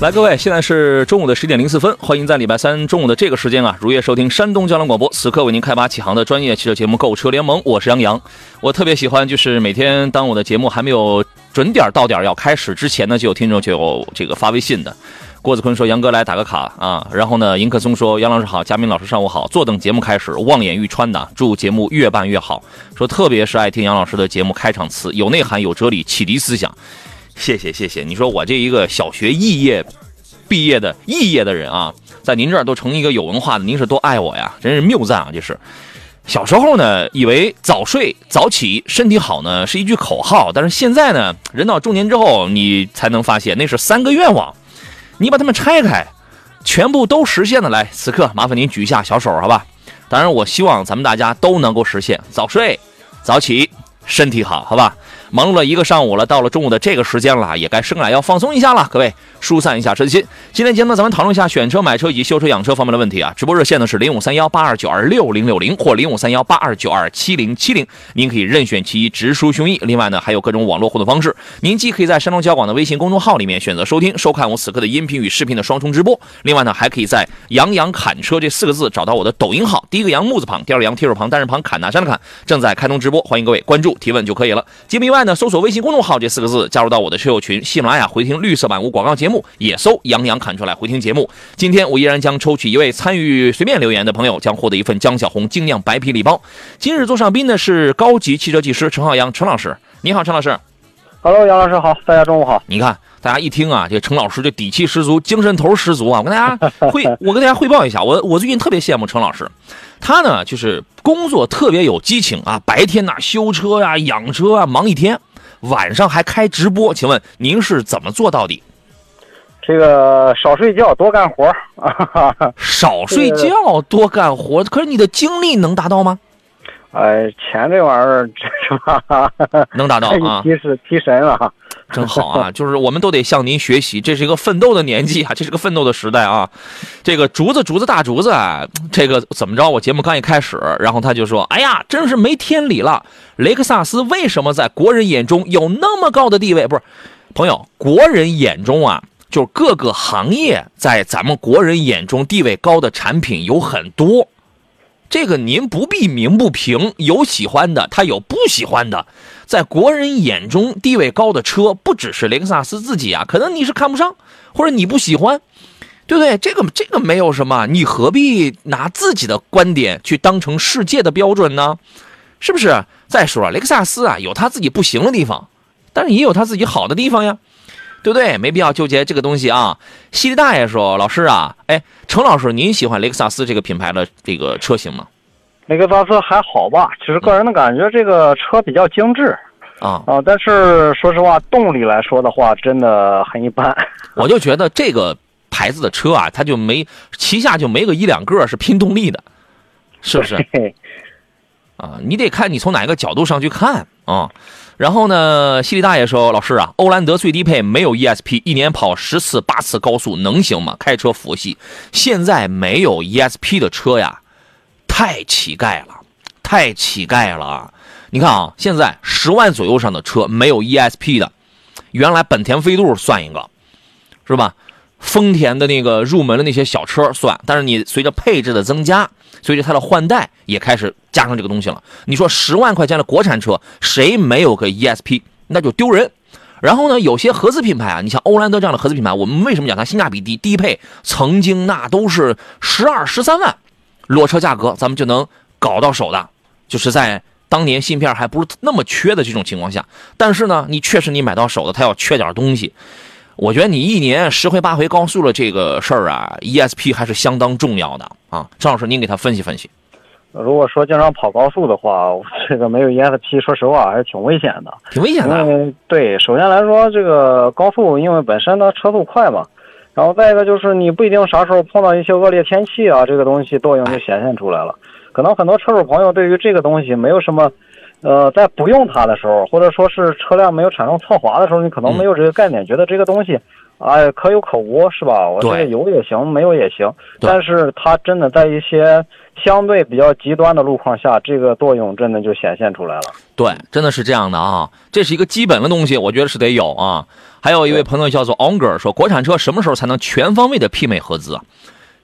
来，各位，现在是中午的十点零四分，欢迎在礼拜三中午的这个时间啊，如约收听山东交通广播，此刻为您开拔启航的专业汽车节目《购车联盟》，我是杨洋。我特别喜欢，就是每天当我的节目还没有准点到点要开始之前呢，就有听众就有这个发微信的。郭子坤说：“杨哥来打个卡啊。”然后呢，迎客松说：“杨老师好，嘉宾老师上午好，坐等节目开始，望眼欲穿的，祝节目越办越好。”说特别是爱听杨老师的节目开场词，有内涵，有哲理，启迪思想。谢谢谢谢，你说我这一个小学肄业毕业的肄业的人啊，在您这儿都成一个有文化的，您是多爱我呀，真是谬赞啊！这是小时候呢，以为早睡早起身体好呢是一句口号，但是现在呢，人到中年之后，你才能发现那是三个愿望，你把它们拆开，全部都实现了。来，此刻麻烦您举一下小手，好吧？当然，我希望咱们大家都能够实现早睡早起，身体好，好吧？忙碌了一个上午了，到了中午的这个时间了，也该生来要放松一下了。各位，疏散一下身心。今天节目咱们讨论一下选车、买车以及修车、养车方面的问题啊。直播热线呢是零五三幺八二九二六零六零或零五三幺八二九二七零七零，您可以任选其一，直抒胸臆。另外呢，还有各种网络互动方式，您既可以在山东交广的微信公众号里面选择收听、收看我此刻的音频与视频的双重直播。另外呢，还可以在“杨洋砍车”这四个字找到我的抖音号，第一个杨木字旁，第二个杨提手旁，单人旁，砍大山的砍，正在开通直播，欢迎各位关注提问就可以了。节目以外呢，搜索微信公众号这四个字，加入到我的车友群，喜马拉雅回听绿色版无广告节目，也搜“杨洋侃出来回听节目。今天我依然将抽取一位参与随便留言的朋友，将获得一份江小红精酿白啤礼包。今日座上宾的是高级汽车技师陈浩洋陈老师，你好，陈老师。Hello，杨老师好，大家中午好。你看，大家一听啊，这陈老师就底气十足，精神头十足啊！我跟大家 汇，我跟大家汇报一下，我我最近特别羡慕陈老师，他呢就是工作特别有激情啊，白天呐修车呀、养车啊忙一天，晚上还开直播。请问您是怎么做到的？这个少睡觉，多干活啊！少睡觉，多干活，可是你的精力能达到吗？哎，钱这玩意儿，是吧？能达到啊，提神提神了。真好啊！就是我们都得向您学习，这是一个奋斗的年纪啊，这是个奋斗的时代啊。这个竹子，竹子大竹子啊，这个怎么着？我节目刚一开始，然后他就说：“哎呀，真是没天理了！雷克萨斯为什么在国人眼中有那么高的地位？不是，朋友，国人眼中啊，就是各个行业在咱们国人眼中地位高的产品有很多。”这个您不必鸣不平，有喜欢的，他有不喜欢的。在国人眼中地位高的车，不只是雷克萨斯自己啊，可能你是看不上，或者你不喜欢，对不对？这个这个没有什么，你何必拿自己的观点去当成世界的标准呢？是不是？再说了雷克萨斯啊，有他自己不行的地方，但是也有他自己好的地方呀。对不对？没必要纠结这个东西啊。西利大爷说：“老师啊，哎，程老师，您喜欢雷克萨斯这个品牌的这个车型吗？”雷克萨斯还好吧，其实个人的感觉，这个车比较精致啊啊。但是说实话，动力来说的话，真的很一般。我就觉得这个牌子的车啊，它就没旗下就没个一两个是拼动力的，是不是？啊，你得看你从哪个角度上去看啊。然后呢，西利大爷说：“老师啊，欧蓝德最低配没有 ESP，一年跑十次八次高速能行吗？开车佛系，现在没有 ESP 的车呀，太乞丐了，太乞丐了。你看啊，现在十万左右上的车没有 ESP 的，原来本田飞度算一个，是吧？丰田的那个入门的那些小车算，但是你随着配置的增加。”随着它的换代也开始加上这个东西了。你说十万块钱的国产车，谁没有个 ESP，那就丢人。然后呢，有些合资品牌啊，你像欧蓝德这样的合资品牌，我们为什么讲它性价比低？低配曾经那都是十二、十三万裸车价格，咱们就能搞到手的，就是在当年芯片还不是那么缺的这种情况下。但是呢，你确实你买到手的，它要缺点东西。我觉得你一年十回八回高速了这个事儿啊，ESP 还是相当重要的啊。张老师，您给他分析分析。如果说经常跑高速的话，这个没有 ESP，说实话还是挺危险的。挺危险的。因为对，首先来说，这个高速因为本身它车速快嘛，然后再一个就是你不一定啥时候碰到一些恶劣天气啊，这个东西作用就显现出来了。可能很多车主朋友对于这个东西没有什么，呃，在不用它的时候，或者说是车辆没有产生侧滑的时候，你可能没有这个概念，觉得这个东西，哎，可有可无，是吧？我这个有也行，没有也行。对但是它真的在一些相对比较极端的路况下，这个作用真的就显现出来了。对，真的是这样的啊，这是一个基本的东西，我觉得是得有啊。还有一位朋友叫做 Onger 说，国产车什么时候才能全方位的媲美合资啊？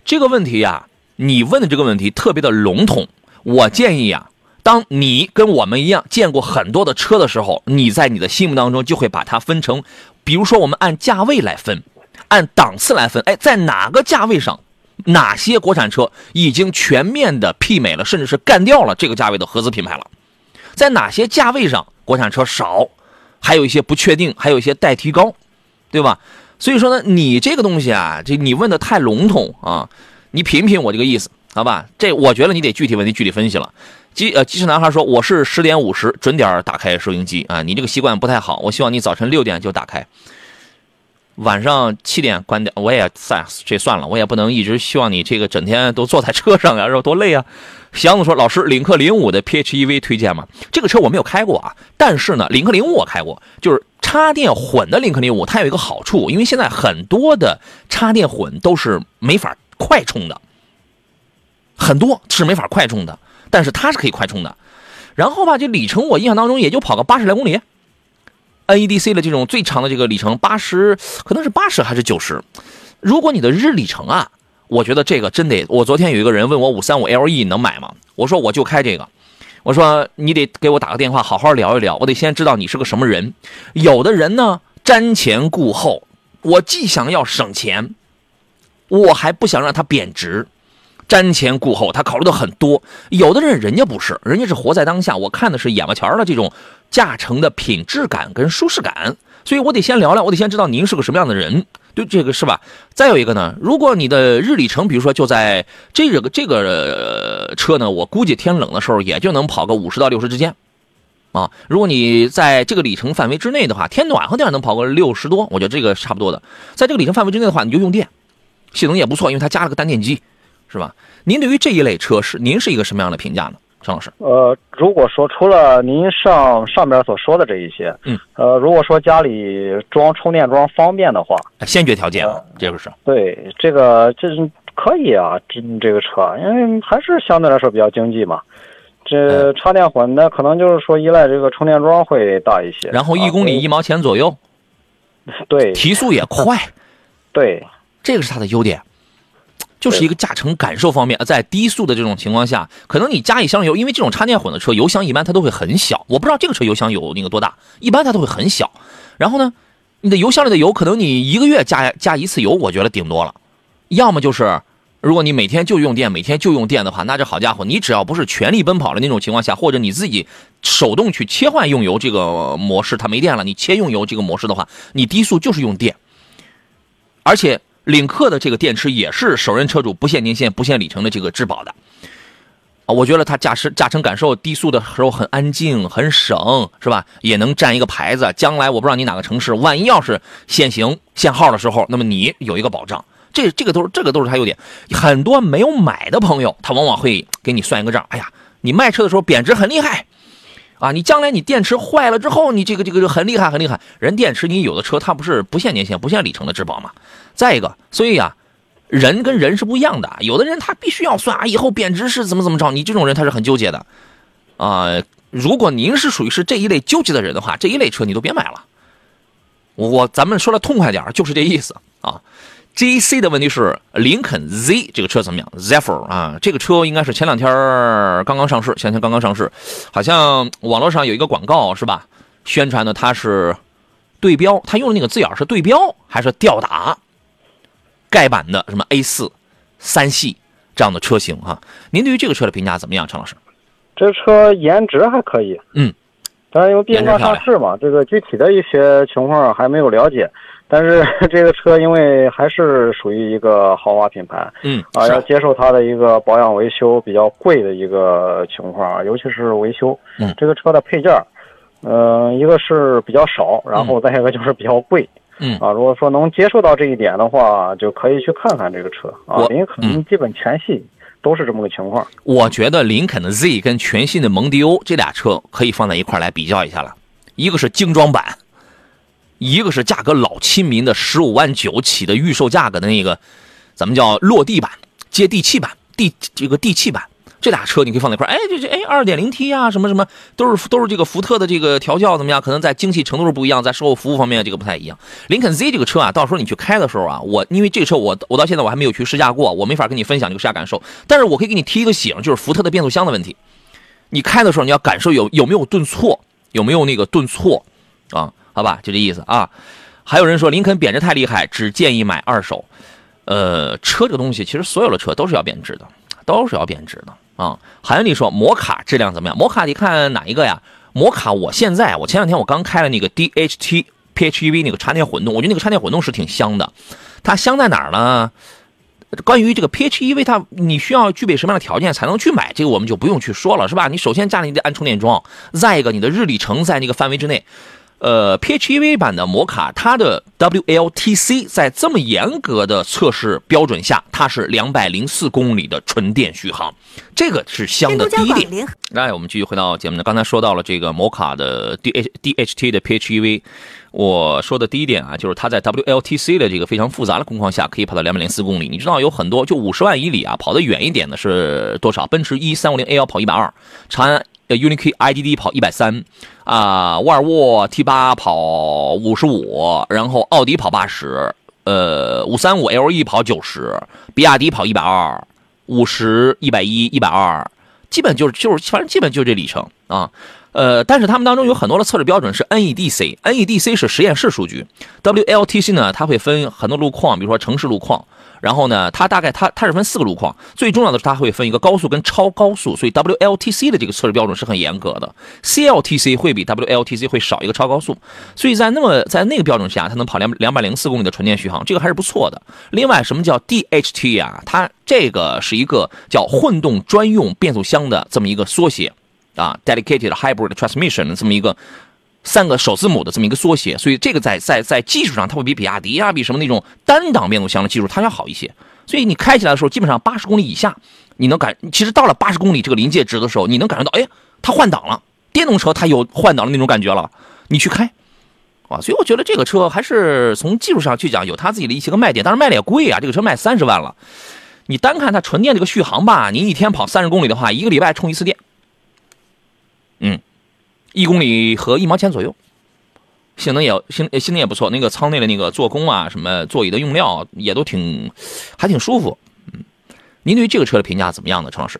这个问题呀、你问的这个问题特别的笼统。我建议啊，当你跟我们一样见过很多的车的时候，你在你的心目当中就会把它分成，比如说我们按价位来分，按档次来分，哎，在哪个价位上，哪些国产车已经全面的媲美了，甚至是干掉了这个价位的合资品牌了。在哪些价位上国产车少，还有一些不确定，还有一些待提高，对吧？所以说呢，你这个东西啊，这你问的太笼统啊，你品品我这个意思，好吧？这我觉得你得具体问题具体分析了。机呃，机智男孩说我是十点五十准点打开收音机啊，你这个习惯不太好，我希望你早晨六点就打开。晚上七点关掉，我也算这算了，我也不能一直希望你这个整天都坐在车上呀，然后多累啊。祥子说：“老师，领克零五的 PHEV 推荐吗？这个车我没有开过啊，但是呢，领克零五我开过，就是插电混的领克零五，它有一个好处，因为现在很多的插电混都是没法快充的，很多是没法快充的，但是它是可以快充的。然后吧，这里程我印象当中也就跑个八十来公里，NEDC 的这种最长的这个里程八十，可能是八十还是九十。如果你的日里程啊，我觉得这个真得。我昨天有一个人问我五三五 LE 能买吗？我说我就开这个。我说你得给我打个电话，好好聊一聊。我得先知道你是个什么人。有的人呢瞻前顾后，我既想要省钱，我还不想让它贬值。瞻前顾后，他考虑的很多。有的人人家不是，人家是活在当下。我看的是眼巴前的这种驾乘的品质感跟舒适感，所以我得先聊聊，我得先知道您是个什么样的人，对这个是吧？再有一个呢，如果你的日里程，比如说就在这个这个、车呢，我估计天冷的时候也就能跑个五十到六十之间，啊，如果你在这个里程范围之内的话，天暖和点能跑个六十多，我觉得这个差不多的。在这个里程范围之内的话，你就用电，系统也不错，因为它加了个单电机。是吧？您对于这一类车是您是一个什么样的评价呢，陈老师？呃，如果说除了您上上边所说的这一些，嗯，呃，如果说家里装充电桩方便的话，先决条件啊，这个是。对这个这是可以啊，这这个车，因为还是相对来说比较经济嘛。这插电混的可能就是说依赖这个充电桩会大一些，然后一公里一毛钱左右，对。提速也快，对。这个是它的优点。就是一个驾乘感受方面，在低速的这种情况下，可能你加一箱油，因为这种插电混的车油箱一般它都会很小，我不知道这个车油箱有那个多大，一般它都会很小。然后呢，你的油箱里的油可能你一个月加加一次油，我觉得顶多了。要么就是，如果你每天就用电，每天就用电的话，那这好家伙，你只要不是全力奔跑的那种情况下，或者你自己手动去切换用油这个模式，它没电了，你切用油这个模式的话，你低速就是用电，而且。领克的这个电池也是首任车主不限年限、不限里程的这个质保的，啊，我觉得它驾驶驾乘感受低速的时候很安静、很省，是吧？也能占一个牌子。将来我不知道你哪个城市，万一要是限行限号的时候，那么你有一个保障。这这个都是这个都是它优点。很多没有买的朋友，他往往会给你算一个账。哎呀，你卖车的时候贬值很厉害。啊，你将来你电池坏了之后，你这个这个很厉害很厉害。人电池你有的车它不是不限年限、不限里程的质保嘛？再一个，所以、啊，人跟人是不一样的。有的人他必须要算啊，以后贬值是怎么怎么着，你这种人他是很纠结的。啊、如果您是属于是这一类纠结的人的话，这一类车你都别买了。我咱们说的痛快点就是这意思啊。G C 的问题是林肯 Z 这个车怎么样？Zephyr 啊，这个车应该是前两天刚刚上市，前两天刚刚上市，好像网络上有一个广告是吧？宣传的它是对标，它用的那个字眼是对标还是吊打盖板的什么 A 四、三系这样的车型哈？您对于这个车的评价怎么样，陈老师？这车颜值还可以，嗯，当然因为毕竟刚上市嘛，这个具体的一些情况还没有了解。但是 这个车因为还是属于一个豪华品牌，嗯啊，要接受它的一个保养维修比较贵的一个情况，尤其是维修。嗯，这个车的配件，嗯、呃，一个是比较少，然后再一个就是比较贵。嗯啊，如果说能接受到这一点的话，就可以去看看这个车啊。林肯嗯基本全系都是这么个情况。我觉得林肯的 Z 跟全新的蒙迪欧这俩车可以放在一块来比较一下了，一个是精装版，一个是价格老亲民的十五万九起的预售价格的那个，咱们叫落地版、接地气版、地这个地气版。这俩车你可以放在一块儿，哎，这这哎，二点零 T 啊，什么什么，都是都是这个福特的这个调教怎么样？可能在精细程度是不一样，在售后服务方面这个不太一样。林肯 Z 这个车啊，到时候你去开的时候啊，我因为这个车我我到现在我还没有去试驾过，我没法跟你分享这个试驾感受，但是我可以给你提一个醒，就是福特的变速箱的问题。你开的时候你要感受有有没有顿挫，有没有那个顿挫啊？好吧，就这意思啊。还有人说林肯贬值太厉害，只建议买二手。呃，车这个东西其实所有的车都是要贬值的，都是要贬值的啊。还有你说摩卡质量怎么样？摩卡你看哪一个呀？摩卡我现在我前两天我刚开了那个 DHT PHEV 那个插电混动，我觉得那个插电混动是挺香的。它香在哪儿呢？关于这个 PHEV，它你需要具备什么样的条件才能去买？这个我们就不用去说了，是吧？你首先家里得安充电桩，再一个你的日里程在那个范围之内。呃，PHEV 版的摩卡，它的 WLTC 在这么严格的测试标准下，它是两百零四公里的纯电续航，这个是香的第一点。联来，我们继续回到节目呢。刚才说到了这个摩卡的 DH DHT 的 PHEV，我说的第一点啊，就是它在 WLTC 的这个非常复杂的工况下，可以跑到两百零四公里。你知道有很多就五十万以里啊，跑得远一点的是多少？奔驰 E 三五零 L 跑一百二，长安呃 UNI-K IDD 跑一百三，啊，沃尔沃 T 八跑五十五，然后奥迪跑八十，呃，五三五 LE 跑九十，比亚迪跑一百二，五十、一百一、一百二。基本就是就是，反正基本就是这里程啊。呃，但是他们当中有很多的测试标准是 NEDC，NEDC 是实验室数据，WLTC 呢，它会分很多路况，比如说城市路况，然后呢，它大概它它是分四个路况，最重要的是它会分一个高速跟超高速，所以 WLTC 的这个测试标准是很严格的，CLTC 会比 WLTC 会少一个超高速，所以在那么在那个标准下，它能跑两两百零四公里的纯电续航，这个还是不错的。另外，什么叫 DHT 啊？它这个是一个叫混动专用变速箱的这么一个缩写啊，Dedicated Hybrid Transmission 的这么一个三个首字母的这么一个缩写，所以这个在在在技术上，它会比比亚迪啊，比什么那种单档变速箱的技术它要好一些。所以你开起来的时候，基本上八十公里以下，你能感，其实到了八十公里这个临界值的时候，你能感受到，哎，它换挡了，电动车它有换挡的那种感觉了，你去开。啊，所以我觉得这个车还是从技术上去讲有它自己的一些个卖点，当然卖的也贵啊，这个车卖三十万了。你单看它纯电这个续航吧，你一天跑三十公里的话，一个礼拜充一次电，嗯，一公里和一毛钱左右，性能也性性能也不错，那个舱内的那个做工啊，什么座椅的用料也都挺还挺舒服，嗯，您对于这个车的评价怎么样呢，陈老师？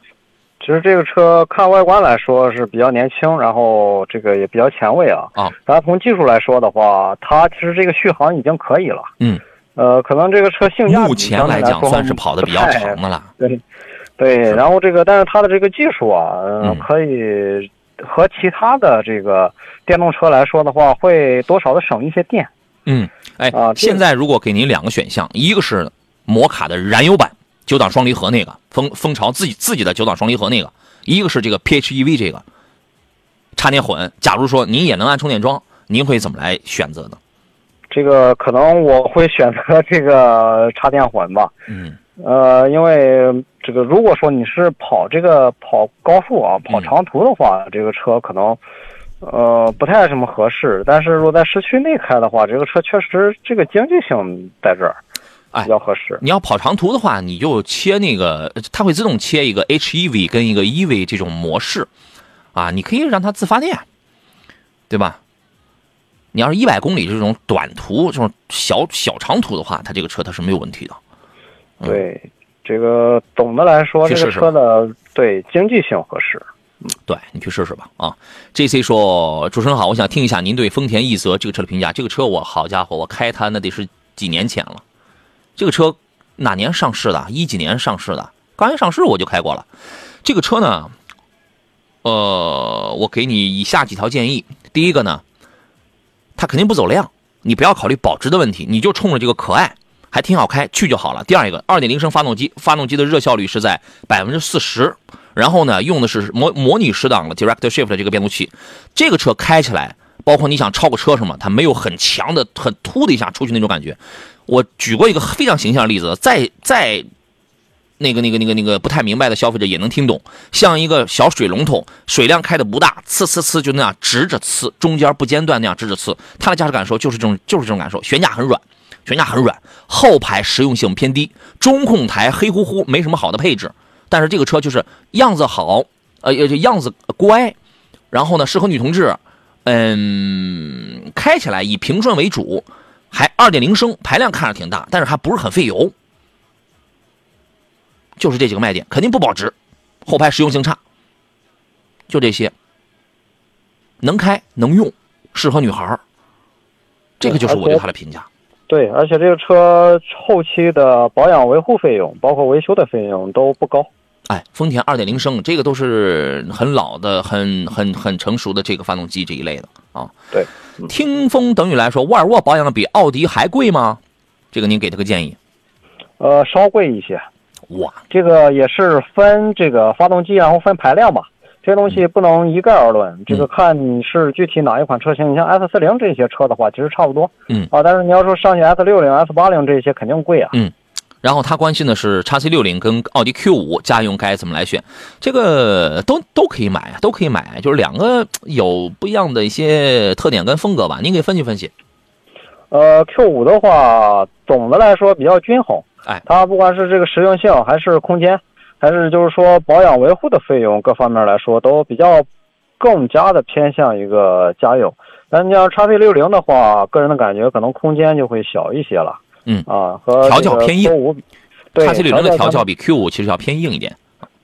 其实这个车看外观来说是比较年轻，然后这个也比较前卫啊。啊，然后从技术来说的话，它其实这个续航已经可以了。嗯，呃，可能这个车性价比目前来讲算是跑的比较长的了，对，对，然后这个，但是它的这个技术啊，可以和其他的这个电动车来说的话，会多少的省一些电。嗯，哎，啊现在如果给您两个选项，一个是摩卡的燃油版九档双离合那个蜂蜂巢自己自己的九档双离合那个，一个是这个 PHEV 这个插电混。假如说您也能安充电桩，您会怎么来选择呢？这个可能我会选择这个插电混吧。嗯呃，因为这个如果说你是跑这个跑高速啊、跑嗯长途的话，这个车可能呃不太什么合适。但是如果在市区内开的话，这个车确实这个经济性在这儿哎比较合适。你要跑长途的话，你就切那个，它会自动切一个 HEV 跟一个 EV 这种模式，啊，你可以让它自发电，对吧？你要是一百公里这种短途、这种小小长途的话，它这个车它是没有问题的。嗯对，这个总的来说，这个车的对经济性合适。对你去试试吧啊！J C 说：“主持人好，我想听一下您对丰田奕泽这个车的评价。这个车我好家伙，我开它那得是几年前了。这个车哪年上市的？一几年上市的？刚一上市我就开过了。这个车呢，呃，我给你以下几条建议。第一个呢，它肯定不走量，你不要考虑保值的问题，你就冲着这个可爱。”还挺好开，去就好了。第二一个，二点零升发动机，发动机的热效率是在百分之四十，然后呢，用的是模模拟十档的 Direct Shift 这个变速器，这个车开起来包括你想超个车什么，它没有很强的、很突的一下出去那种感觉。我举过一个非常形象的例子，再再那个那个那个那个不太明白的消费者也能听懂，像一个小水龙头，水量开的不大，呲呲呲就那样直着呲，中间不间断那样直着呲，它的驾驶感受就是这种就是这种感受，悬架很软，悬架很软，后排实用性偏低，中控台黑乎乎，没什么好的配置，但是这个车就是样子好，呃，样子乖，然后呢适合女同志。嗯，开起来以平顺为主，还二点零升，排量看着挺大，但是还不是很费油，就是这几个卖点，肯定不保值，后排实用性差，就这些，能开能用，适合女孩这个就是我对它的评价。对，而且这个车后期的保养维护费用，包括维修的费用都不高。哎，丰田二点零升，这个都是很老的、很很很成熟的这个发动机这一类的啊。对，听风等于来说，沃尔沃保养的比奥迪还贵吗？这个您给他个建议。呃，稍贵一些。哇，这个也是分这个发动机，然后分排量吧。这些东西不能一概而论，这个看你是具体哪一款车型。你像 S 四零这些车的话，其实差不多。嗯。啊，但是你要说上去 S 六零、S 八零这些，肯定贵啊。嗯。然后他关心的是叉 C 六零跟奥迪 Q 五家用该怎么来选，这个都都可以买啊，都可以买，就是两个有不一样的一些特点跟风格吧，您给分析分析。呃，Q 五的话，总的来说比较均衡，哎，它不管是这个实用性，还是空间，还是就是说保养维护的费用各方面来说，都比较更加的偏向一个家用。但你要叉 C 六零的话，个人的感觉可能空间就会小一些了。嗯啊，和调教偏硬，对，叉 C 六零的调教比 Q 五其实要偏硬一点。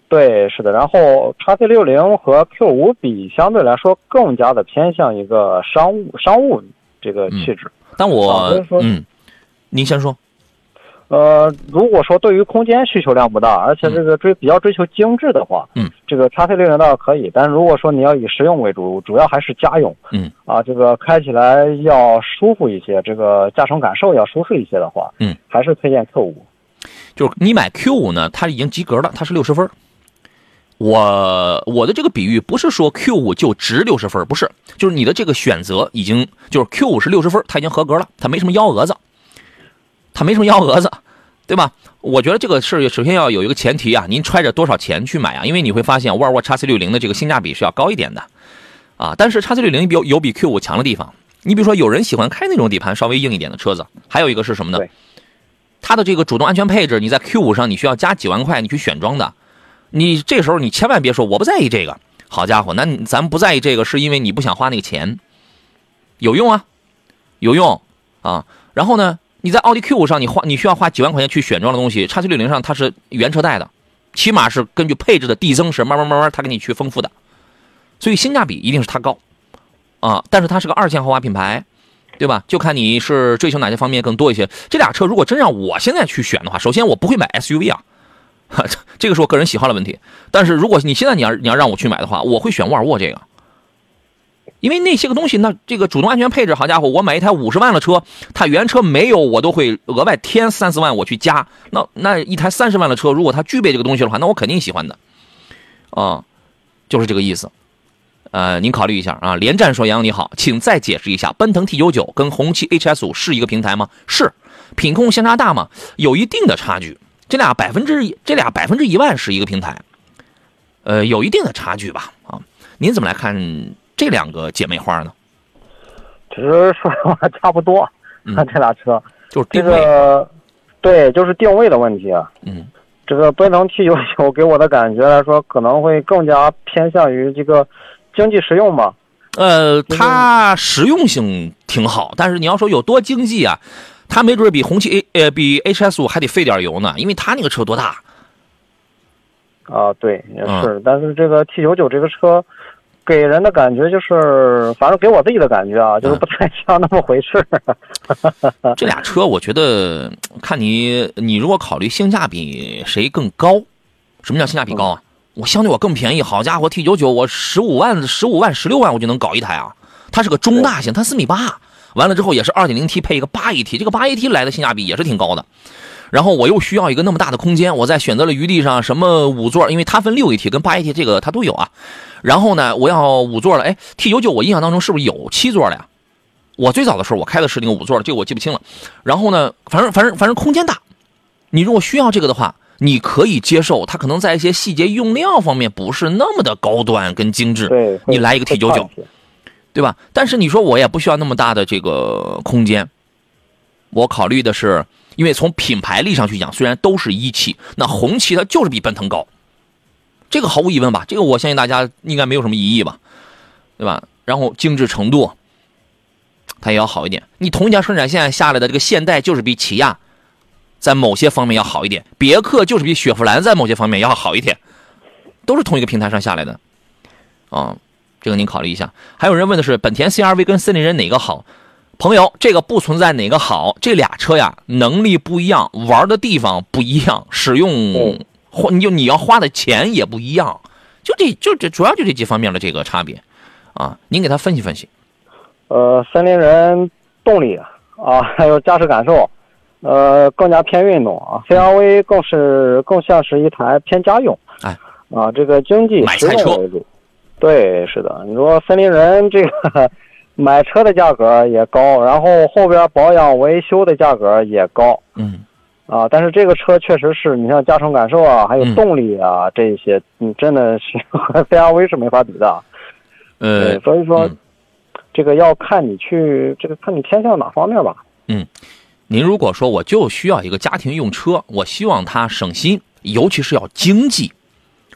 对，是的。然后叉 C 六零和 Q 五比，相对来说更加的偏向一个商务商务这个气质。但我嗯，您先说。呃，如果说对于空间需求量不大，而且这个追比较追求精致的话，嗯，这个叉 C 六零倒可以。但是如果说你要以实用为主，主要还是家用，嗯，啊，这个开起来要舒服一些，这个驾乘感受要舒适一些的话，嗯，还是推荐 Q 五。就是你买 Q 五呢，它已经及格了，它是六十分。我我的这个比喻不是说 Q 五就值六十分，不是，就是你的这个选择已经就是 Q 五是六十分，它已经合格了，它没什么幺蛾子。它没什么幺蛾子，对吧？我觉得这个是首先要有一个前提啊，您揣着多少钱去买啊？因为你会发现沃尔沃 x C 六零的这个性价比是要高一点的，啊，但是 x C 六零有有比 Q 五强的地方。你比如说，有人喜欢开那种底盘稍微硬一点的车子，还有一个是什么呢？它的这个主动安全配置，你在 Q 五上你需要加几万块你去选装的，你这时候你千万别说我不在意这个，好家伙，那咱不在意这个是因为你不想花那个钱，有用啊，有用啊，然后呢？你在奥迪 Q 五上，你花你需要花几万块钱去选装的东西，叉 C 六零上它是原车带的，起码是根据配置的递增是慢慢慢慢它给你去丰富的，所以性价比一定是它高，啊，但是它是个二线豪华品牌，对吧？就看你是追求哪些方面更多一些。这俩车如果真让我现在去选的话，首先我不会买 SUV 啊，这个是我个人喜好的问题。但是如果你现在你要你要让我去买的话，我会选沃尔沃这个。因为那些个东西，那这个主动安全配置，好家伙，我买一台五十万的车，它原车没有，我都会额外添三四万我去加。那那一台三十万的车，如果它具备这个东西的话，那我肯定喜欢的，啊，就是这个意思。呃，您考虑一下啊。连战说：“杨你好，请再解释一下，奔腾 T 九九跟红旗 HS 五是一个平台吗？是，品控相差大吗？有一定的差距。这俩百分之这俩百分之一万是一个平台，呃，有一定的差距吧？啊，您怎么来看？”这两个姐妹花呢？其实说实话差不多，看这俩车就是这个，对，就是定位的问题啊。嗯，这个奔腾 T 九九给我的感觉来说，可能会更加偏向于这个经济实用吧。呃，它实用性挺好，但是你要说有多经济啊，它没准比红旗 A 呃比 HS 五还得费点油呢，因为它那个车多大？啊，对，也是，但是这个 T 九九这个车。给人的感觉就是，反正给我自己的感觉啊，就是不太像那么回事。这俩车，我觉得看你，你如果考虑性价比谁更高，什么叫性价比高啊？我相对我更便宜，好家伙，T 九九我十五万、十五万、十六万我就能搞一台啊！它是个中大型，它四米八，完了之后也是二点零 T 配一个八 AT，这个八 AT 来的性价比也是挺高的。然后我又需要一个那么大的空间，我在选择了余地上，什么五座，因为它分六 AT 跟八 AT，这个它都有啊。然后呢，我要五座了，哎，T 九九我印象当中是不是有七座的呀？我最早的时候我开的是那个五座的，这个我记不清了。然后呢，反正反正反正空间大，你如果需要这个的话，你可以接受它可能在一些细节用料方面不是那么的高端跟精致，对，你来一个 T 九九，对吧？但是你说我也不需要那么大的这个空间，我考虑的是。因为从品牌力上去讲，虽然都是一汽，那红旗它就是比奔腾高，这个毫无疑问吧？这个我相信大家应该没有什么疑义吧，对吧？然后精致程度，它也要好一点。你同一条生产线下来的这个现代就是比起亚在某些方面要好一点，别克就是比雪佛兰在某些方面要好一点，都是同一个平台上下来的，啊，这个您考虑一下。还有人问的是本田 CRV 跟森林人哪个好？朋友，这个不存在哪个好，这俩车呀，能力不一样，玩的地方不一样，使用花你就你要花的钱也不一样，就这就这主要就这几方面的这个差别，啊，您给他分析分析。呃，森林人动力啊，还有驾驶感受，呃，更加偏运动啊，CRV 更是更像是一台偏家用，哎，啊，这个经济实用为主。对，是的，你说森林人这个。买车的价格也高，然后后边保养维修的价格也高，嗯，啊，但是这个车确实是你像驾乘感受啊，还有动力啊这些，你，真的是和 CRV 是没法比的，呃，所以说这个要看你去这个看你偏向哪方面吧。嗯，您如果说我就需要一个家庭用车，我希望它省心，尤其是要经济。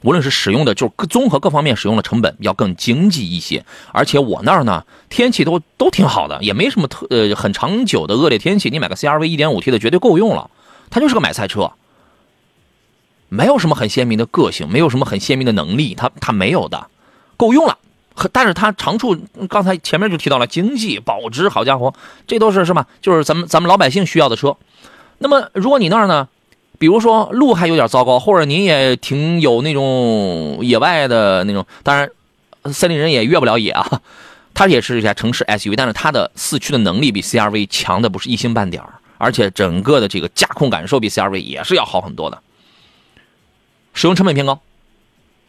无论是使用的，就是综合各方面使用的成本要更经济一些，而且我那儿呢天气都都挺好的，也没什么特呃很长久的恶劣天气，你买个 CRV 1.5T 的绝对够用了，它就是个买菜车，没有什么很鲜明的个性，没有什么很鲜明的能力，它它没有的，够用了，但是它长处刚才前面就提到了经济保值，好家伙，这都是是吧？就是咱们咱们老百姓需要的车，那么如果你那儿呢？比如说路还有点糟糕，或者您也挺有那种野外的那种，当然，森林人也越不了野啊。它也是一台城市 SUV，但是它的四驱的能力比 CRV 强的不是一星半点而且整个的这个驾控感受比 CRV 也是要好很多的。使用成本偏高，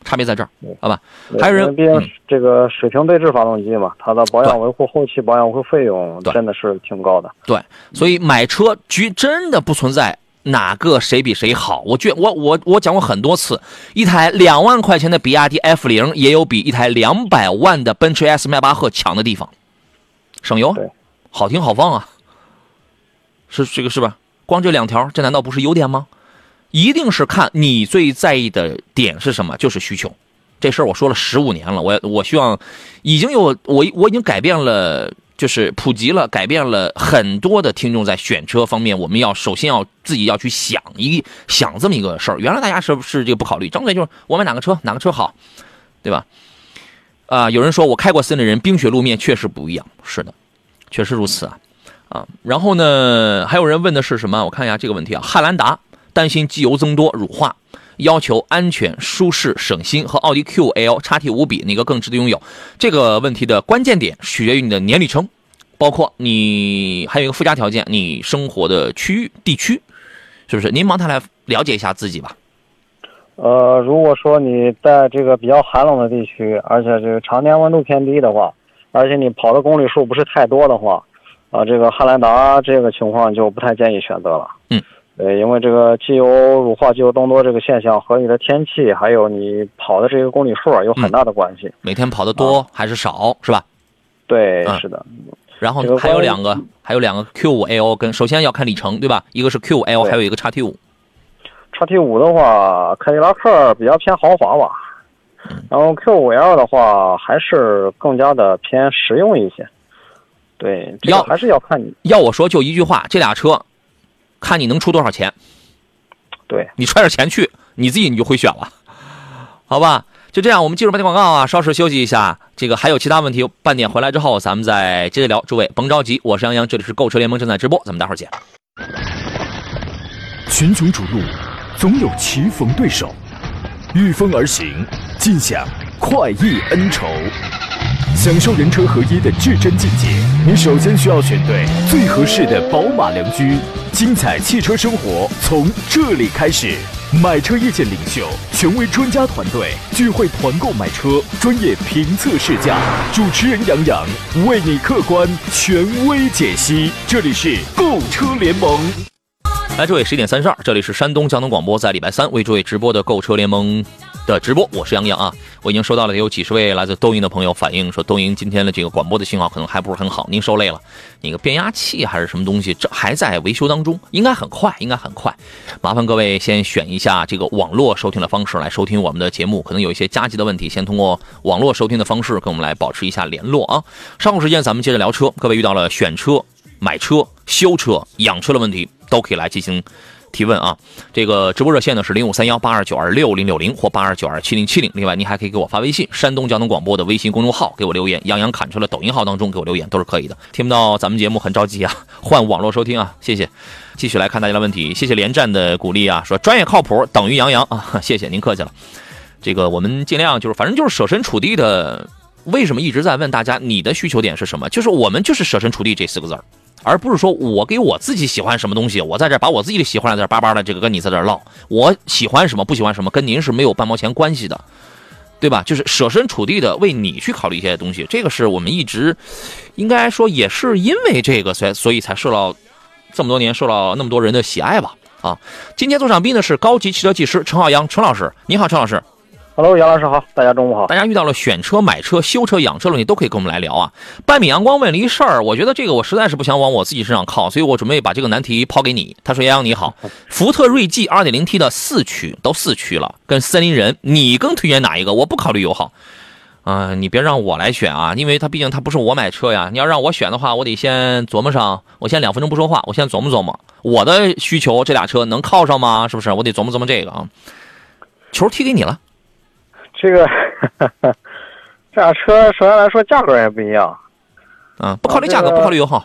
差别在这儿，好吧？还有人，毕竟这个水平对置发动机嘛，它的保养维护、后期保养维护费用真的是挺高的。对，所以买车局真的不存在。哪个谁比谁好？我觉我我我讲过很多次，一台两万块钱的比亚迪 F 零也有比一台两百万的奔驰 S 迈巴赫强的地方，省油，好停好放啊，是这个是吧？光这两条，这难道不是优点吗？一定是看你最在意的点是什么，就是需求。这事儿我说了十五年了，我我希望已经有我我已经改变了。就是普及了，改变了很多的听众在选车方面，我们要首先要自己要去想一想这么一个事儿。原来大家是不是这个不考虑？张嘴就是我买哪个车，哪个车好，对吧？啊，有人说我开过森林人，冰雪路面确实不一样。是的，确实如此啊啊。然后呢，还有人问的是什么？我看一下这个问题啊。汉兰达担心机油增多乳化。要求安全、舒适、省心，和奥迪 Q5L 叉 T 五比，哪个更值得拥有？这个问题的关键点取决于你的年里程，包括你还有一个附加条件，你生活的区域、地区，是不是？您帮他来了解一下自己吧。呃，如果说你在这个比较寒冷的地区，而且这个常年温度偏低的话，而且你跑的公里数不是太多的话，啊，这个汉兰达这个情况就不太建议选择了。嗯。对，因为这个机油乳化、机油增多这个现象和你的天气，还有你跑的这个公里数有很大的关系。每天跑的多还是少，是吧？对，是的。然后还有两个，还有两个 Q5L 跟，首先要看里程，对吧？一个是 Q5L，还有一个叉 T 五。叉 T 五的话，凯迪拉克比较偏豪华吧。然后 Q5L 的话，还是更加的偏实用一些。对，要还是要看你。要我说，就一句话，这俩车。看你能出多少钱，对你揣点钱去，你自己你就会选了，好吧？就这样，我们进入半天广告啊，稍事休息一下。这个还有其他问题，半点回来之后咱们再接着聊。诸位甭着急，我是杨洋，这里是购车联盟正在直播，咱们待会儿见。群雄逐鹿，总有棋逢对手，御风而行，尽享快意恩仇。享受人车合一的至臻境界，你首先需要选对最合适的宝马良驹。精彩汽车生活从这里开始。买车意见领袖，权威专家团队聚会团购买车，专业评测试驾。主持人杨洋为你客观权威解析。这里是购车联盟。来，诸位，十一点三十二，这里是山东交通广播，在礼拜三为诸位直播的购车联盟的直播，我是杨洋啊。我已经收到了有几十位来自东营的朋友反映说，东营今天的这个广播的信号可能还不是很好，您受累了。那个变压器还是什么东西，这还在维修当中，应该很快，应该很快。麻烦各位先选一下这个网络收听的方式来收听我们的节目，可能有一些加急的问题，先通过网络收听的方式跟我们来保持一下联络啊。稍后时间咱们接着聊车，各位遇到了选车、买车、修车、养车的问题，都可以来进行。提问啊，这个直播热线呢是零五三幺八二九二六零六零或八二九二七零七零。另外，您还可以给我发微信，山东交通广播的微信公众号给我留言，杨洋侃车的抖音号当中给我留言都是可以的。听不到咱们节目很着急啊，换网络收听啊，谢谢。继续来看大家的问题，谢谢连战的鼓励啊，说专业靠谱等于杨洋啊，谢谢您客气了。这个我们尽量就是反正就是设身处地的，为什么一直在问大家你的需求点是什么？就是我们就是设身处地这四个字儿。而不是说我给我自己喜欢什么东西，我在这把我自己的喜欢在这叭叭的这个跟你在这唠，我喜欢什么不喜欢什么，跟您是没有半毛钱关系的，对吧？就是设身处地的为你去考虑一些东西，这个是我们一直应该说也是因为这个，所以所以才受到这么多年受到那么多人的喜爱吧。啊，今天做场宾的是高级汽车技师陈浩洋陈老师，你好，陈老师。Hello，杨老师好，大家中午好。大家遇到了选车、买车、修车、养车的问题，都可以跟我们来聊啊。半米阳光问了一事儿，我觉得这个我实在是不想往我自己身上靠，所以我准备把这个难题抛给你。他说：“杨洋你好，福特锐际 2.0T 的四驱都四驱了，跟森林人，你更推荐哪一个？我不考虑油耗，啊，你别让我来选啊，因为他毕竟他不是我买车呀。你要让我选的话，我得先琢磨上，我先两分钟不说话，我先琢磨琢磨我的需求，这俩车能靠上吗？是不是？我得琢磨琢磨这个啊。球踢给你了。”这个 这俩车，首先来说价格也不一样，啊，不考虑价格，不考虑油耗。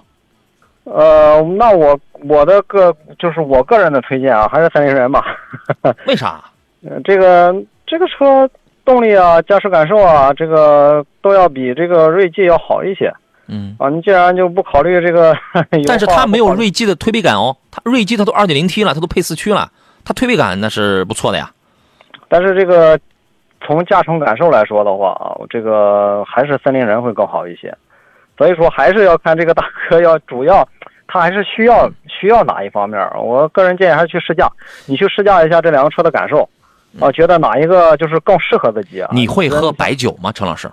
呃，那我我的个就是我个人的推荐啊，还是三菱人吧。为啥？这个这个车动力啊，驾驶感受啊，这个都要比这个锐际要好一些。嗯。啊，你既然就不考虑这个，但是它没有锐际的推背感哦，它锐际它都二点零 T 了，它都配四驱了，它推背感那是不错的呀。但是这个。从驾乘感受来说的话啊，这个还是森林人会更好一些，所以说还是要看这个大哥要主要，他还是需要需要哪一方面。我个人建议还是去试驾，你去试驾一下这两个车的感受，啊，觉得哪一个就是更适合自己啊？你会喝白酒吗，陈老师？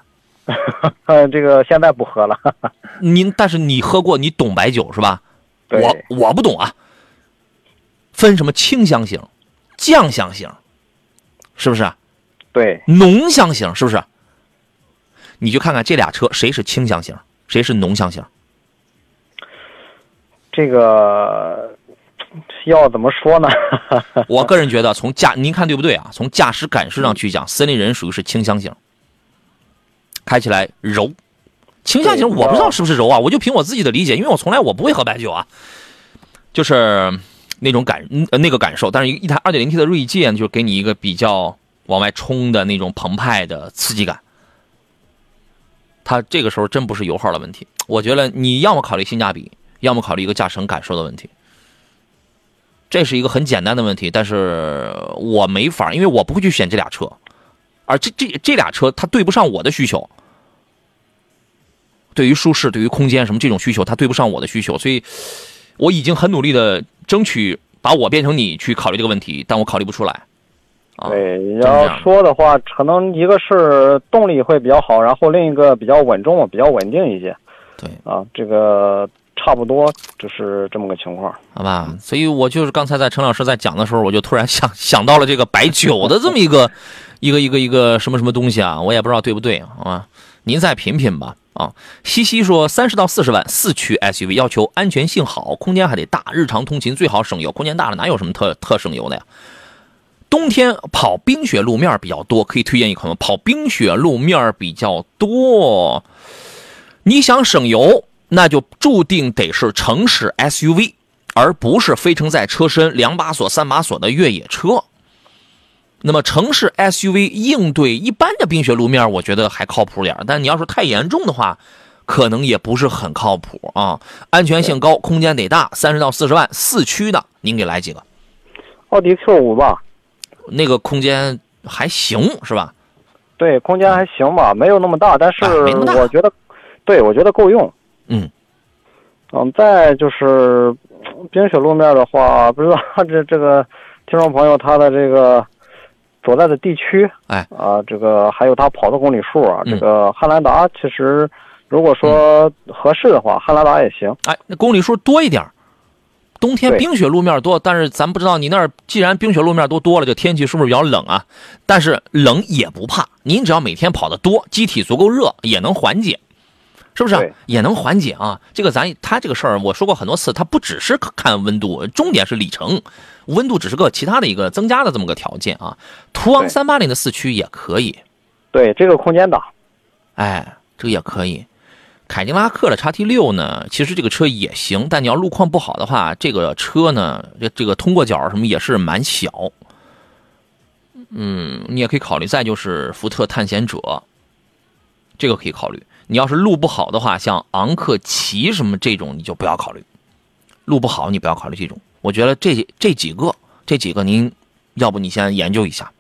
呃，这个现在不喝了。您但是你喝过，你懂白酒是吧？我我不懂啊。分什么清香型、酱香型，是不是？对，浓香型是不是？你就看看这俩车谁是清香型，谁是浓香型。这个要怎么说呢？我个人觉得，从驾您看对不对啊？从驾驶感受上去讲，森林人属于是清香型，开起来柔。清香型我不知道是不是柔啊，我就凭我自己的理解，因为我从来我不会喝白酒啊，就是那种感那个感受。但是一台二点零 T 的锐界就给你一个比较。往外冲的那种澎湃的刺激感，它这个时候真不是油耗的问题。我觉得你要么考虑性价比，要么考虑一个驾乘感受的问题。这是一个很简单的问题，但是我没法，因为我不会去选这俩车，而这这这俩车它对不上我的需求。对于舒适、对于空间什么这种需求，它对不上我的需求，所以我已经很努力的争取把我变成你去考虑这个问题，但我考虑不出来。对，要说的话，可能一个是动力会比较好，然后另一个比较稳重，比较稳定一些。对，啊，这个差不多就是这么个情况，好吧？所以我就是刚才在陈老师在讲的时候，我就突然想 想到了这个白酒的这么一个 一个一个一个什么什么东西啊，我也不知道对不对，好吧？您再品品吧。啊，西西说三十到四十万四驱 SUV 要求安全性好，空间还得大，日常通勤最好省油。空间大了哪有什么特特省油的呀？冬天跑冰雪路面比较多，可以推荐一款吗？跑冰雪路面比较多，你想省油，那就注定得是城市 SUV，而不是非承载车身两把锁、三把锁的越野车。那么城市 SUV 应对一般的冰雪路面，我觉得还靠谱点但你要是太严重的话，可能也不是很靠谱啊。安全性高，空间得大，三十到四十万四驱的，您给来几个？奥迪 Q 五吧，那个空间还行是吧？对，空间还行吧，没有那么大，但是我觉得，对我觉得够用。嗯嗯，再就是冰雪路面的话，不知道这这个听众朋友他的这个所在的地区，哎啊，这个还有他跑的公里数啊，嗯这个汉兰达其实如果说合适的话，汉兰达也行。哎，那公里数多一点儿冬天冰雪路面多，但是咱不知道你那儿既然冰雪路面都多了，这天气是不是比较冷啊？但是冷也不怕，您只要每天跑得多，机体足够热，也能缓解，是不是啊？也能缓解啊。这个咱他这个事儿我说过很多次，它不只是看温度，重点是里程，温度只是个其他的一个增加的这么个条件啊。途昂对三八零的四驱也可以，对，这个空间大。哎，这个也可以。凯迪拉克的叉 T 六呢，其实这个车也行，但你要路况不好的话，这个车呢，这这个通过角什么也是蛮小。嗯，你也可以考虑。再就是福特探险者，这个可以考虑。你要是路不好的话，像昂克旗什么这种，你就不要考虑。路不好，你不要考虑这种。我觉得这这几个，这几个您要不你先研究一下，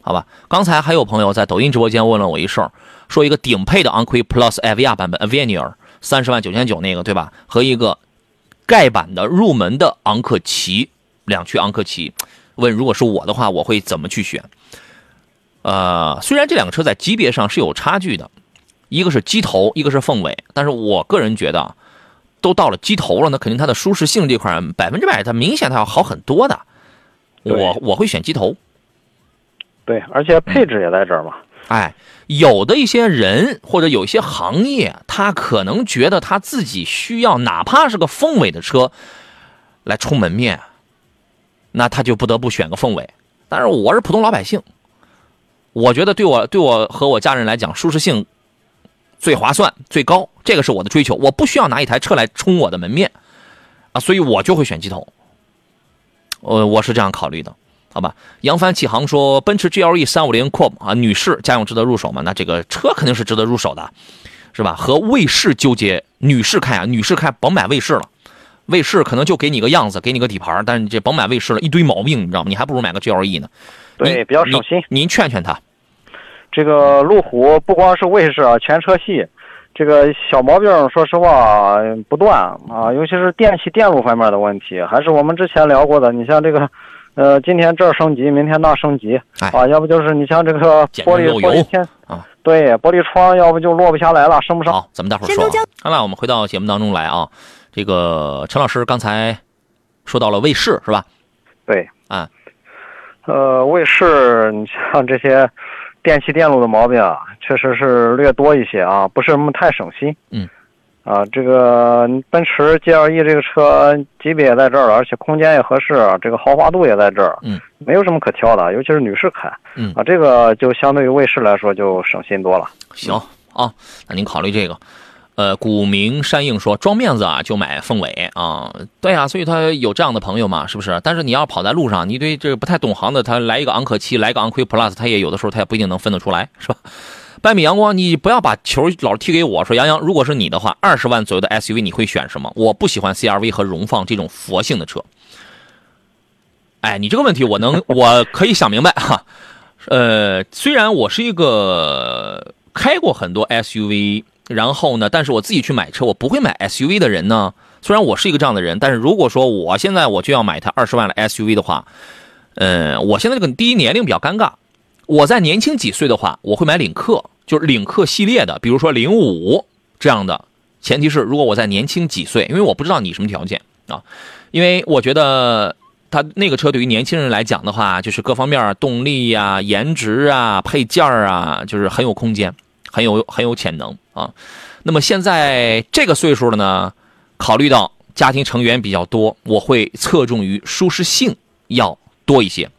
好吧？刚才还有朋友在抖音直播间问了我一事儿，说一个顶配的昂科威 Plus Avia 版本 Avenir 三十万九千九那个对吧？和一个盖板的入门的昂克旗两驱昂克旗，问如果是我的话，我会怎么去选？呃，虽然这两个车在级别上是有差距的，一个是机头，一个是凤尾，但是我个人觉得啊，都到了机头了，那肯定它的舒适性这块儿百分之百，它明显它要好很多的。我我会选机头，对，而且配置也在这儿嘛。哎，有的一些人或者有一些行业，他可能觉得他自己需要哪怕是个凤尾的车来充门面，那他就不得不选个凤尾。但是我是普通老百姓，我觉得对我对我和我家人来讲，舒适性最划算最高，这个是我的追求。我不需要拿一台车来充我的门面啊，所以我就会选机头。呃，我是这样考虑的。好吧，扬帆起航说，奔驰 GLE 三五零 Coupe 啊，女士家用值得入手吗？那这个车肯定是值得入手的，是吧？和卫士纠结，女士开啊，女士开甭买卫士了，卫士可能就给你个样子，给你个底盘，但是这甭买卫士了，一堆毛病，你知道吗？你还不如买个 GLE 呢。对，比较省心。您您劝劝他，这个路虎不光是卫士啊，全车系，这个小毛病，说实话不断啊，尤其是电器电路方面的问题，还是我们之前聊过的。你像这个，呃，今天这儿升级，明天那升级哎啊，要不就是你像这个玻璃直漏油玻璃天啊，对，玻璃窗要不就落不下来了，升不上。好，咱们待会儿说啊。好了，我们回到节目当中来啊。这个陈老师刚才说到了卫士是吧？对，啊，呃，卫士，你像这些电器电路的毛病啊，确实是略多一些啊，不是那么太省心。嗯。啊，这个奔驰 GLE 这个车级别也在这儿了，而且空间也合适，这个豪华度也在这儿，嗯，没有什么可挑的，尤其是女士开，嗯啊，这个就相对于卫士来说就省心多了。行啊，那您考虑这个。呃，古名山硬说装面子啊，就买凤尾啊，对啊，所以他有这样的朋友嘛，是不是？但是你要跑在路上，你对这个不太懂行的，他来一个昂科七，来个昂科 plus，他也有的时候他也不一定能分得出来，是吧？百米阳光，你不要把球老是踢给我，说杨洋，如果是你的话，二十万左右的 SUV 你会选什么？我不喜欢 CRV 和荣放这种佛性的车。哎，你这个问题我能，我可以想明白哈。呃，虽然我是一个开过很多 SUV，然后呢，但是我自己去买车，我不会买 SUV 的人呢。虽然我是一个这样的人，但是如果说我现在我就要买一台二十万的 SUV 的话，呃，我现在这个第一年龄比较尴尬。我在年轻几岁的话，我会买领克，就是领克系列的，比如说零五这样的。前提是如果我在年轻几岁，因为我不知道你什么条件啊，因为我觉得它那个车对于年轻人来讲的话，就是各方面动力呀、颜值啊、配件啊，就是很有空间，很有很有潜能啊。那么现在这个岁数了呢，考虑到家庭成员比较多，我会侧重于舒适性要多一些。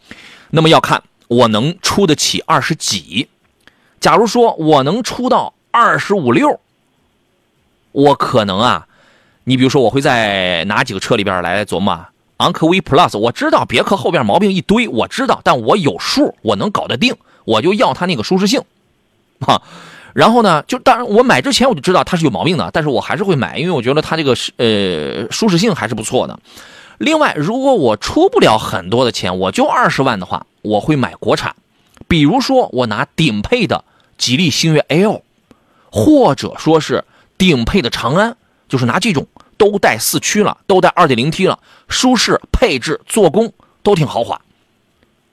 那么要看我能出得起二十几。假如说我能出到二十五六，我可能啊，你比如说我会在哪几个车里边来琢磨昂科威 Plus，我知道别克后边毛病一堆，我知道，但我有数，我能搞得定，我就要它那个舒适性，啊，然后呢，就当然我买之前我就知道它是有毛病的，但是我还是会买，因为我觉得它这个呃舒适性还是不错的。另外，如果我出不了很多的钱，我就二十万的话，我会买国产，比如说我拿顶配的吉利星越 L，或者说是顶配的长安，就是拿这种都带四驱了，都带二点零 T 了，舒适、配置、做工都挺豪华，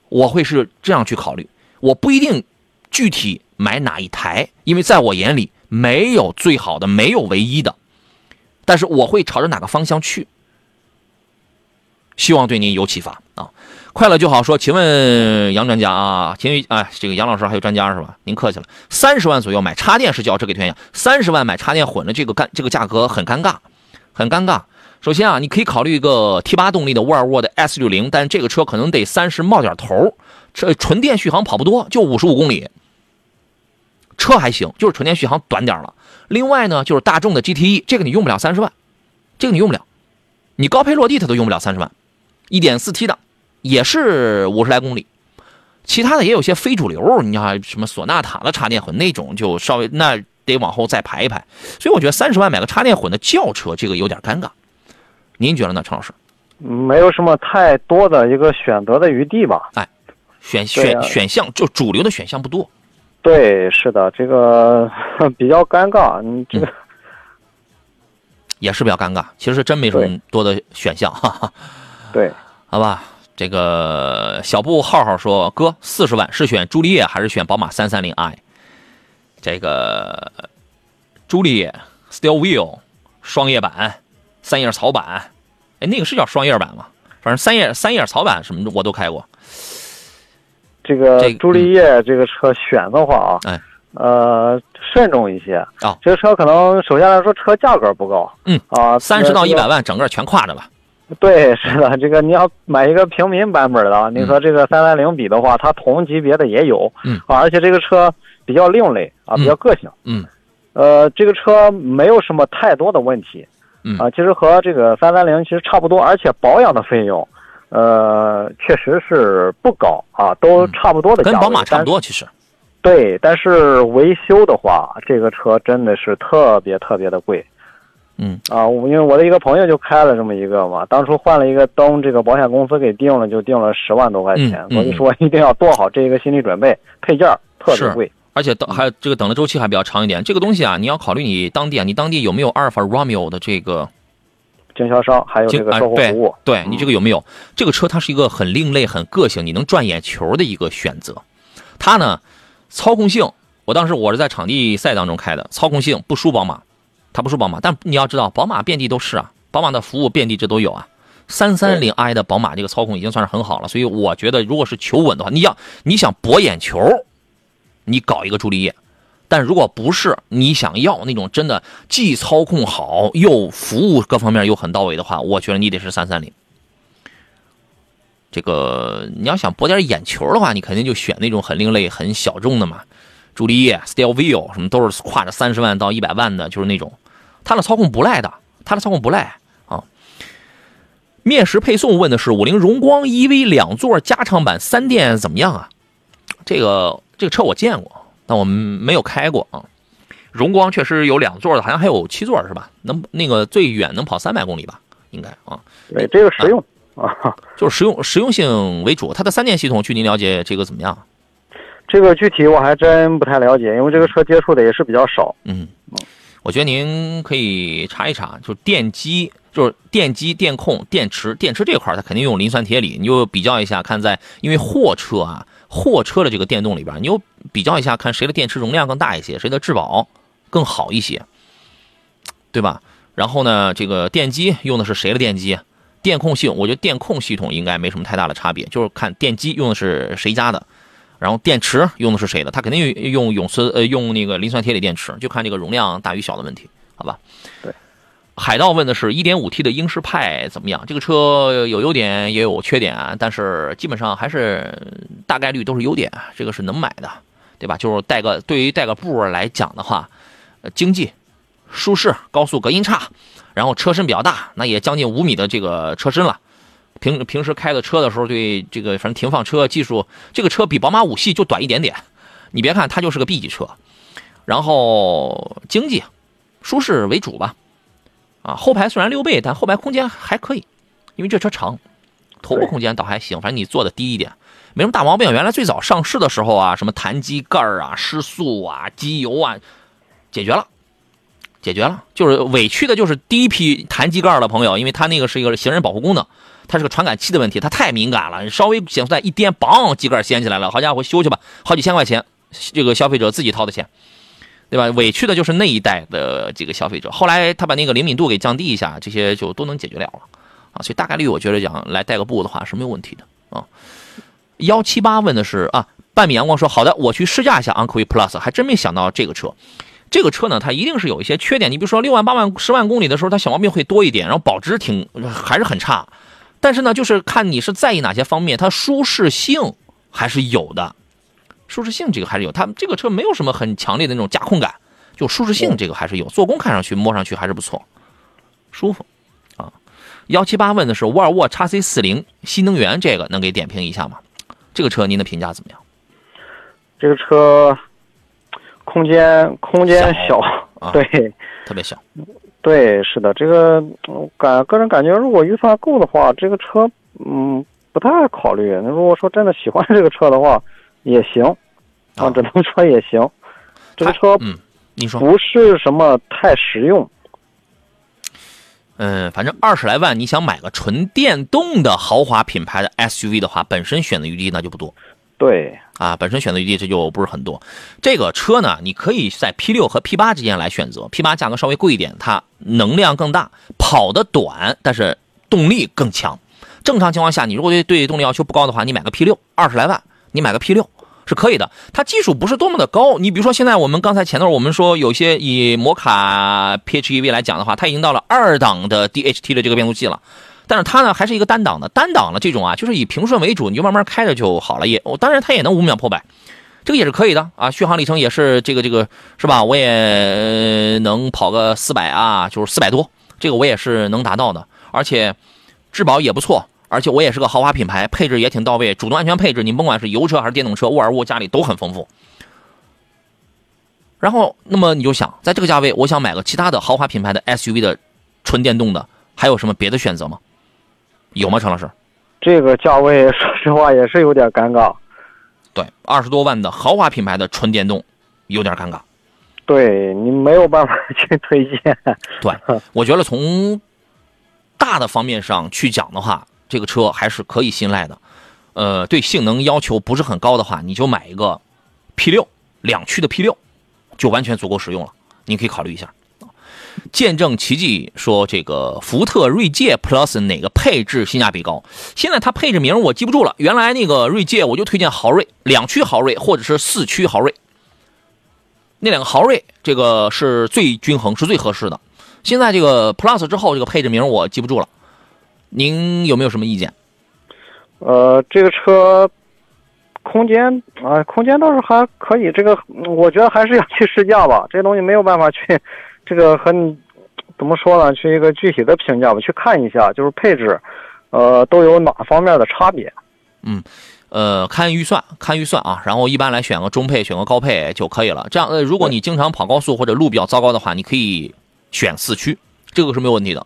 我会是这样去考虑。我不一定具体买哪一台，因为在我眼里没有最好的，没有唯一的，但是我会朝着哪个方向去。希望对您有启发啊！快乐就好说，请问杨专家啊，秦宇哎，这个杨老师还有专家是吧？您客气了。三十万左右买插电式轿车给推荐，三十万买插电混的这个干这个价格很尴尬，很尴尬。首先啊，你可以考虑一个 T 八动力的沃尔沃的 S 六零，但这个车可能得三十冒点头，这纯电续航跑不多，就五十五公里。车还行，就是纯电续航短点了。另外呢，就是大众的 GTE，这个你用不了三十万，这个你用不了，你高配落地它都用不了三十万。一点四 T 的，也是五十来公里，其他的也有些非主流，你像什么索纳塔的插电混那种，就稍微那得往后再排一排。所以我觉得三十万买个插电混的轿车，这个有点尴尬。您觉得呢，陈老师？没有什么太多的一个选择的余地吧？哎，选选选项就主流的选项不多。对，是的，这个比较尴尬。你这个也是比较尴尬，其实真没什么多的选项，哈哈。对，好吧，这个小布浩浩说：“哥，四十万是选朱丽叶还是选宝马三三零 i？” 这个朱丽叶 Steel Wheel 双叶版、三叶草版，哎，那个是叫双叶版吗？反正三叶三叶草版什么的我都开过。这个朱丽叶这个车选的话啊，哎，呃，慎重一些啊。这个车可能首先来说，车价格不高，嗯啊，三十到一百万，整个全挎着了。对，是的，这个你要买一个平民版本的，你和这个三三零比的话，它同级别的也有，嗯。啊，而且这个车比较另类啊，比较个性，嗯，呃，这个车没有什么太多的问题，嗯。啊，其实和这个三三零其实差不多，而且保养的费用，呃，确实是不高啊，都差不多的，跟宝马差不多，其实，对，但是维修的话，这个车真的是特别特别的贵。嗯啊，我因为我的一个朋友就开了这么一个嘛，当初换了一个灯，这个保险公司给定了，就定了十万多块钱。嗯所以说一定要做好这一个心理准备，配件特别贵，而且等还这个等的周期还比较长一点。这个东西啊，你要考虑你当地啊，你当地有没有阿尔法 Romeo 的这个经销商，还有这个售后服务。对你这个有没有？这个车它是一个很另类、很个性，你能赚眼球的一个选择。它呢，操控性，我当时我是在场地赛当中开的，操控性不输宝马。它不是宝马，但你要知道，宝马遍地都是啊，宝马的服务遍地这都有啊。三三零 i 的宝马这个操控已经算是很好了，所以我觉得，如果是求稳的话，你要你想博眼球，你搞一个朱丽叶；但如果不是你想要那种真的既操控好又服务各方面又很到位的话，我觉得你得是三三零。这个你要想博点眼球的话，你肯定就选那种很另类、很小众的嘛。朱丽叶、Style Wheel 什么都是跨着三十万到一百万的，就是那种，它的操控不赖的，它的操控不赖啊。面食配送问的是五菱荣光 EV 两座加长版三电怎么样啊？这个这个车我见过，但我们没有开过啊。荣光确实有两座的，好像还有七座是吧？能那个最远能跑三百公里吧？应该啊。对，这个实用啊，就是实用实用性为主。它的三电系统，据您了解，这个怎么样？这个具体我还真不太了解，因为这个车接触的也是比较少。嗯，我觉得您可以查一查，就是电机，就是电机、电控、电池、电池这块它肯定用磷酸铁锂，你就比较一下，看在因为货车啊，货车的这个电动里边，你就比较一下，看谁的电池容量更大一些，谁的质保更好一些，对吧？然后呢，这个电机用的是谁的电机？电控系统，我觉得电控系统应该没什么太大的差别，就是看电机用的是谁家的。然后电池用的是谁的？它肯定用永磁呃用那个磷酸铁锂电池，就看这个容量大与小的问题，好吧？对。海盗问的是 1.5T 的英仕派怎么样？这个车有优点也有缺点啊，但是基本上还是大概率都是优点，这个是能买的，对吧？就是带个对于带个步来讲的话，呃，经济、舒适、高速隔音差，然后车身比较大，那也将近五米的这个车身了。平平时开的车的时候，对这个反正停放车技术，这个车比宝马五系就短一点点。你别看它就是个 B 级车，然后经济、舒适为主吧。啊，后排虽然溜背，但后排空间还可以，因为这车长，头部空间倒还行。反正你坐的低一点，没什么大毛病。原来最早上市的时候啊，什么弹机盖啊、失速啊、机油啊，解决了。解决了，就是委屈的，就是第一批弹机盖的朋友，因为它那个是一个行人保护功能，它是个传感器的问题，它太敏感了，稍微减速带一颠，嘣，机盖掀起来了，好家伙，修去吧，好几千块钱，这个消费者自己掏的钱，对吧？委屈的就是那一代的这个消费者。后来他把那个灵敏度给降低一下，这些就都能解决了了啊。所以大概率我觉得讲来带个步的话是没有问题的啊。幺七八问的是啊，半米阳光说好的，我去试驾一下昂科威 Plus，还真没想到这个车。这个车呢，它一定是有一些缺点。你比如说六万、八万、十万公里的时候，它小毛病会多一点，然后保值挺还是很差。但是呢，就是看你是在意哪些方面，它舒适性还是有的。舒适性这个还是有，它这个车没有什么很强烈的那种驾控感，就舒适性这个还是有。做工看上去、摸上去还是不错，舒服啊。幺七八问的是沃尔沃 x C 四零新能源，这个能给点评一下吗？这个车您的评价怎么样？这个车。空间空间小，对，特别小，对，是的，这个感个人感觉，如果预算够的话，这个车，嗯，不太考虑。那如果说真的喜欢这个车的话，也行，啊，只能说也行。这个车，嗯，你说不是什么太实用。嗯，反正二十来万，你想买个纯电动的豪华品牌的 SUV 的话，本身选择余地那就不多。对。啊，本身选择余地这就不是很多。这个车呢，你可以在 P 六和 P 八之间来选择。P 八价格稍微贵一点，它能量更大，跑得短，但是动力更强。正常情况下，你如果对动力要求不高的话，你买个 P 六，二十来万，你买个 P 六是可以的。它技术不是多么的高。你比如说，现在我们刚才前头我们说，有些以摩卡 PHEV 来讲的话，它已经到了二档的 DHT 的这个变速器了。但是它呢，还是一个单档的，单档的这种啊，就是以平顺为主，你就慢慢开着就好了。也，当然它也能五秒破百，这个也是可以的啊。续航里程也是这个这个是吧？我也能跑个四百啊，就是四百多，这个我也是能达到的。而且质保也不错，而且我也是个豪华品牌，配置也挺到位，主动安全配置，你甭管是油车还是电动车，沃尔沃家里都很丰富。然后，那么你就想，在这个价位，我想买个其他的豪华品牌的 SUV 的纯电动的，还有什么别的选择吗？有吗，陈老师？这个价位，说实话也是有点尴尬。对，二十多万的豪华品牌的纯电动，有点尴尬。对你没有办法去推荐。对，我觉得从大的方面上去讲的话，这个车还是可以信赖的。呃，对性能要求不是很高的话，你就买一个 P 六两驱的 P 六，就完全足够使用了。你可以考虑一下。见证奇迹说：“这个福特锐界 Plus 哪个配置性价比高？现在它配置名我记不住了。原来那个锐界我就推荐豪锐，两驱豪锐或者是四驱豪锐。那两个豪锐这个是最均衡，是最合适的。现在这个 Plus 之后这个配置名我记不住了，您有没有什么意见？呃，这个车空间啊，空间倒是还可以。这个我觉得还是要去试驾吧，这东西没有办法去。”这个和你怎么说呢？去一个具体的评价吧，去看一下，就是配置，呃，都有哪方面的差别？嗯，呃，看预算，看预算啊，然后一般来选个中配，选个高配就可以了。这样，呃，如果你经常跑高速或者路比较糟糕的话，你可以选四驱，这个是没有问题的。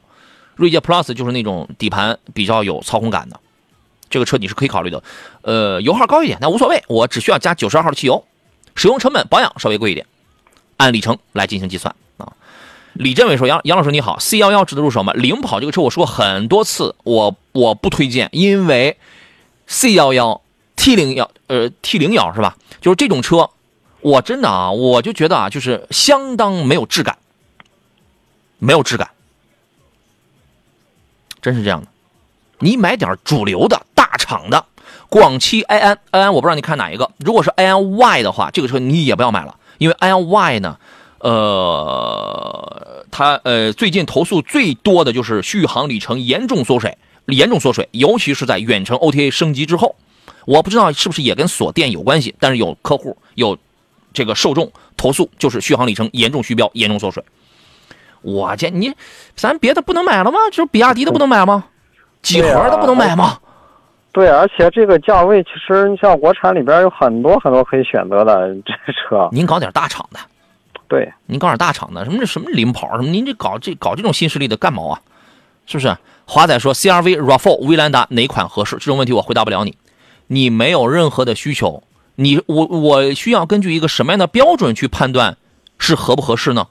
锐界 Plus 就是那种底盘比较有操控感的，这个车你是可以考虑的。呃，油耗高一点，但无所谓，我只需要加九十二号的汽油，使用成本保养稍微贵一点，按里程来进行计算。李振伟说：“杨杨老师你好，C 幺幺值得入手吗？领跑这个车我说过很多次，我我不推荐，因为 C 幺幺 T 零幺呃 T 零幺是吧？就是这种车，我真的啊，我就觉得啊，就是相当没有质感，没有质感，真是这样的。你买点主流的大厂的，广汽埃安埃安，我不知道你看哪一个。如果是埃安 Y 的话，这个车你也不要买了，因为埃安 Y 呢。”呃，它呃最近投诉最多的就是续航里程严重缩水，严重缩水，尤其是在远程 OTA 升级之后，我不知道是不是也跟锁电有关系，但是有客户有这个受众投诉，就是续航里程严重虚标，严重缩水。我见你，咱别的不能买了吗？就是比亚迪的不能买吗？几何的不能买吗？对，而且这个价位，其实你像国产里边有很多很多可以选择的这车。您搞点大厂的，对，您搞点大厂的，什么什么领跑什么，您这搞这搞这种新势力的干毛啊？是不是？华仔说，CRV、RAV4、威兰达哪款合适？这种问题我回答不了你，你没有任何的需求，你我我需要根据一个什么样的标准去判断是合不合适呢？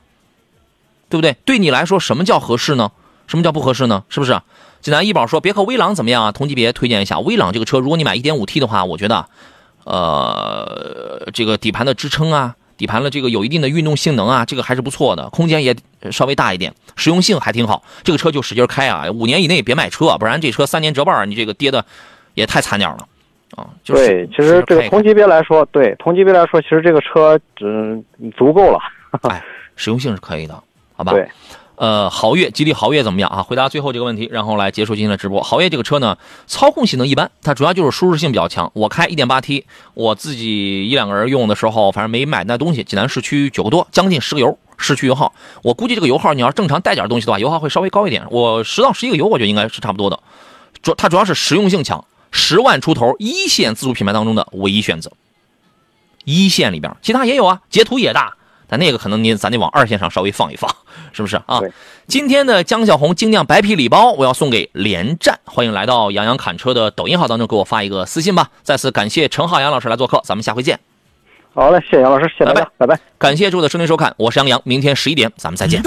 对不对？对你来说，什么叫合适呢？什么叫不合适呢？是不是？济南一宝说，别克威朗怎么样啊？同级别推荐一下。威朗这个车，如果你买 1.5T 的话，我觉得，呃，这个底盘的支撑啊，底盘的这个有一定的运动性能啊，这个还是不错的，空间也稍微大一点，实用性还挺好。这个车就使劲开啊，五年以内别买车，不然这车三年折半，你这个跌的也太惨点了啊。对，其实这个同级别来说，对同级别来说，其实这个车嗯足够了。哎，实用性是可以的，好吧？对。呃，豪越，吉利豪越怎么样啊？回答最后这个问题，然后来结束今天的直播。豪越这个车呢，操控性能一般，它主要就是舒适性比较强。我开 1.8T，我自己一两个人用的时候，反正没买那东西。济南市区九个多，将近十个油，市区油耗。我估计这个油耗，你要正常带点东西的话，油耗会稍微高一点。我十到十一个油，我觉得应该是差不多的。主它主要是实用性强，十万出头，一线自主品牌当中的唯一选择。一线里边，其他也有啊，捷途也大。但那个可能您咱得往二线上稍微放一放，是不是啊？今天的江小红精酿白啤礼包，我要送给连战，欢迎来到杨洋侃车的抖音号当中给我发一个私信吧。再次感谢陈浩洋老师来做客，咱们下回见。好嘞，谢谢杨老师，谢谢大家，拜拜。感谢诸位的收听收看，我是杨洋，明天十一点咱们再见。